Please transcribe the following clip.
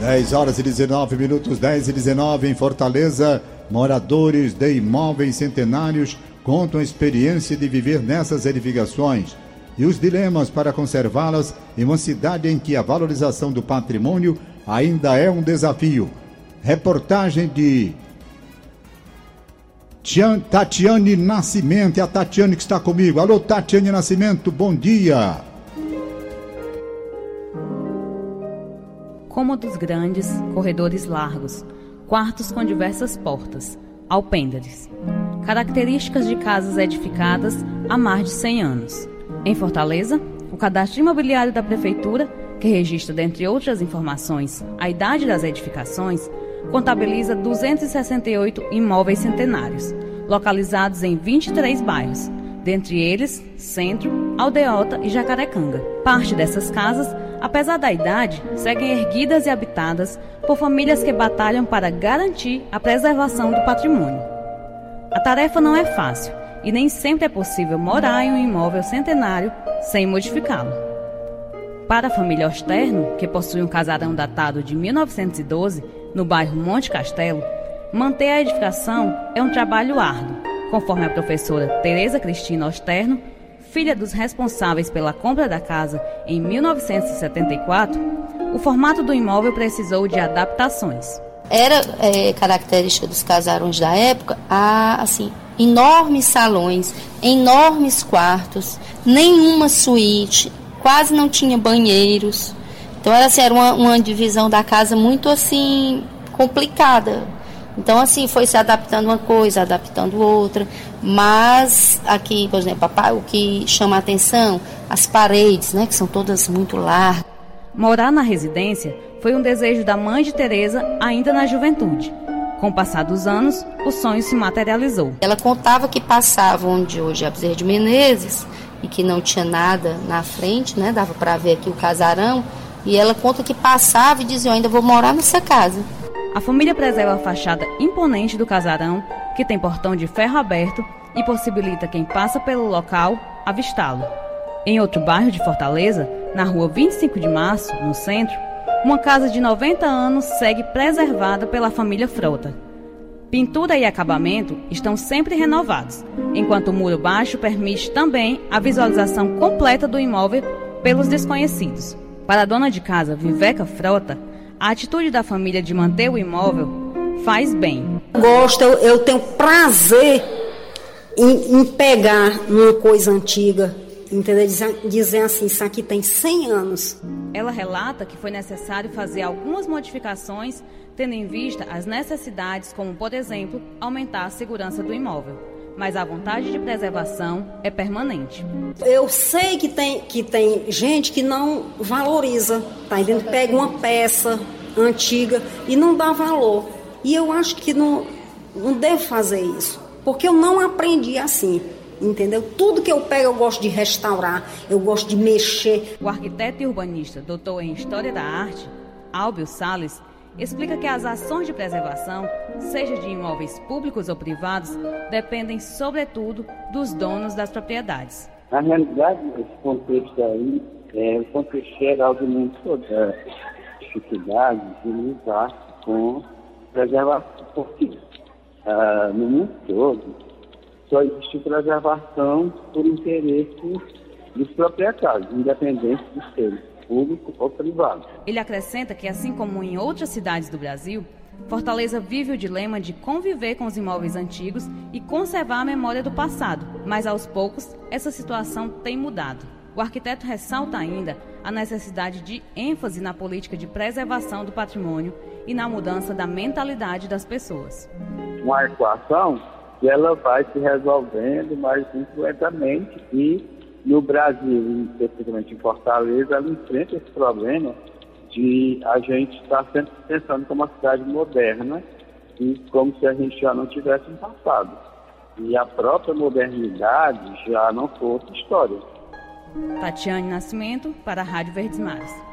10 horas e 19 minutos, 10 e 19 em Fortaleza. Moradores de imóveis centenários contam a experiência de viver nessas edificações e os dilemas para conservá-las em uma cidade em que a valorização do patrimônio ainda é um desafio. Reportagem de Tatiane Nascimento, é a Tatiane que está comigo. Alô, Tatiane Nascimento, bom dia. Cômodos grandes, corredores largos, quartos com diversas portas, alpendres. Características de casas edificadas há mais de 100 anos. Em Fortaleza, o cadastro imobiliário da Prefeitura, que registra, dentre outras informações, a idade das edificações, contabiliza 268 imóveis centenários, localizados em 23 bairros, dentre eles Centro, Aldeota e Jacarecanga. Parte dessas casas, apesar da idade, seguem erguidas e habitadas por famílias que batalham para garantir a preservação do patrimônio. A tarefa não é fácil e nem sempre é possível morar em um imóvel centenário sem modificá-lo. Para a família Osterno, que possui um casarão datado de 1912, no bairro Monte Castelo, manter a edificação é um trabalho árduo, conforme a professora Tereza Cristina Osterno, filha dos responsáveis pela compra da casa em 1974, o formato do imóvel precisou de adaptações. Era é, característica dos casarões da época a assim enormes salões, enormes quartos, nenhuma suíte, quase não tinha banheiros. Então era, assim, era uma, uma divisão da casa muito assim complicada. Então assim foi se adaptando uma coisa, adaptando outra, mas aqui, por exemplo, o que chama a atenção, as paredes, né, que são todas muito largas. Morar na residência foi um desejo da mãe de Teresa ainda na juventude. Com o passar dos anos, o sonho se materializou. Ela contava que passava onde hoje é Bezerra de Menezes e que não tinha nada na frente, né? Dava para ver aqui o casarão e ela conta que passava e dizia: Eu ainda vou morar nessa casa. A família preserva a fachada imponente do casarão, que tem portão de ferro aberto e possibilita quem passa pelo local avistá-lo. Em outro bairro de Fortaleza, na rua 25 de Março, no centro, uma casa de 90 anos segue preservada pela família Frota. Pintura e acabamento estão sempre renovados, enquanto o muro baixo permite também a visualização completa do imóvel pelos desconhecidos. Para a dona de casa, Viveca Frota, a atitude da família de manter o imóvel faz bem. Gosto, eu, eu tenho prazer em, em, pegar uma coisa antiga, entendeu? Dizer, dizer assim, isso aqui tem 100 anos. Ela relata que foi necessário fazer algumas modificações, tendo em vista as necessidades, como, por exemplo, aumentar a segurança do imóvel mas a vontade de preservação é permanente. Eu sei que tem, que tem gente que não valoriza, tá entendendo? Pega uma peça antiga e não dá valor. E eu acho que não, não devo fazer isso, porque eu não aprendi assim. Entendeu? Tudo que eu pego eu gosto de restaurar, eu gosto de mexer. O arquiteto e urbanista, doutor em História da Arte, Álbio Sales, explica que as ações de preservação, seja de imóveis públicos ou privados, dependem, sobretudo, dos donos das propriedades. Na realidade, esse contexto aí é o contexto geral do mundo todo, dificuldade de lidar com preservação, porque ah, no mundo todo só existe preservação por interesse dos proprietários, independente de serem público ou privado. Ele acrescenta que, assim como em outras cidades do Brasil, Fortaleza vive o dilema de conviver com os imóveis antigos e conservar a memória do passado, mas aos poucos essa situação tem mudado. O arquiteto ressalta ainda a necessidade de ênfase na política de preservação do patrimônio e na mudança da mentalidade das pessoas. Uma equação que ela vai se resolvendo mais lentamente e no Brasil, especificamente em Fortaleza, ela enfrenta esse problema de a gente estar tá sempre pensando como uma cidade moderna e como se a gente já não tivesse um passado. E a própria modernidade já não fosse história. Tatiane Nascimento, para a Rádio Verdes Mares.